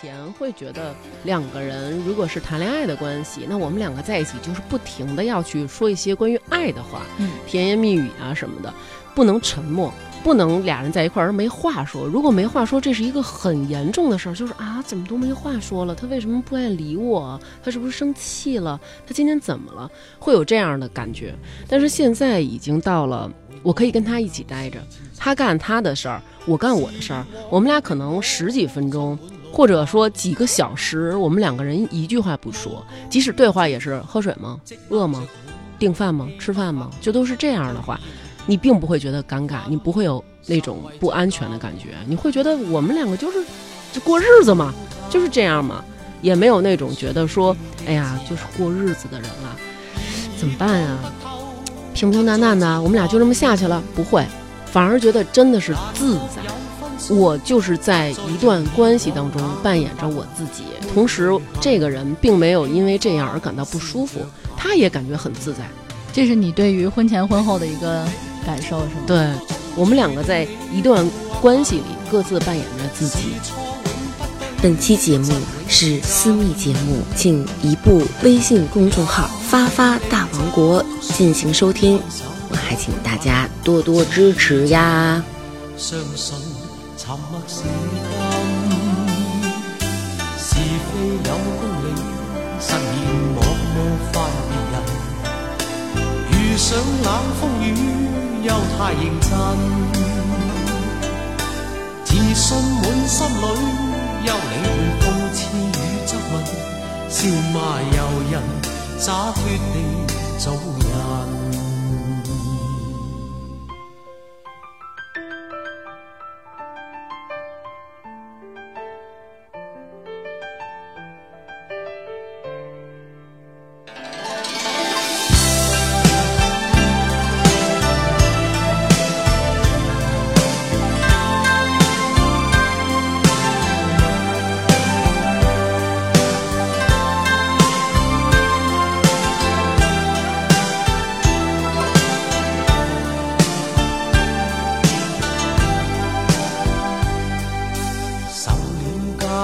前会觉得两个人如果是谈恋爱的关系，那我们两个在一起就是不停的要去说一些关于爱的话，嗯，甜言蜜语啊什么的，不能沉默，不能俩人在一块儿没话说。如果没话说，这是一个很严重的事儿，就是啊，怎么都没话说了？他为什么不爱理我？他是不是生气了？他今天怎么了？会有这样的感觉。但是现在已经到了，我可以跟他一起待着，他干他的事儿，我干我的事儿，我们俩可能十几分钟。或者说几个小时，我们两个人一句话不说，即使对话也是喝水吗？饿吗？订饭吗？吃饭吗？就都是这样的话，你并不会觉得尴尬，你不会有那种不安全的感觉，你会觉得我们两个就是就过日子嘛，就是这样嘛，也没有那种觉得说，哎呀，就是过日子的人了，怎么办呀？平平淡淡的，我们俩就这么下去了，不会，反而觉得真的是自在。我就是在一段关系当中扮演着我自己，同时这个人并没有因为这样而感到不舒服，他也感觉很自在。这是你对于婚前婚后的一个感受，是吗？对，我们两个在一段关系里各自扮演着自己。本期节目是私密节目，请移步微信公众号“发发大王国”进行收听，我还请大家多多支持呀。沉默是金，是非有公理，实现我无法别人。遇上冷风雨，又太认真，自信满心里，休理会讽刺与质问，笑骂由人，洒脱地做人。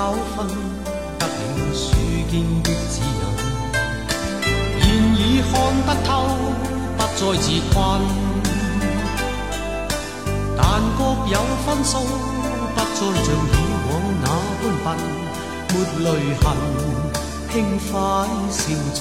秋分，得了书见的指引，现已看得透，不再自困。但各有分数，不再像以往那般笨，没泪痕，轻快笑着。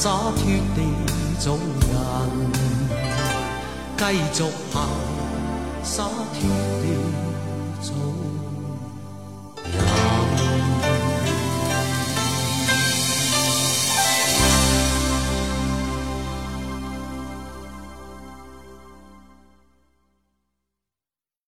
洒脱地做人，继续行，洒脱地做。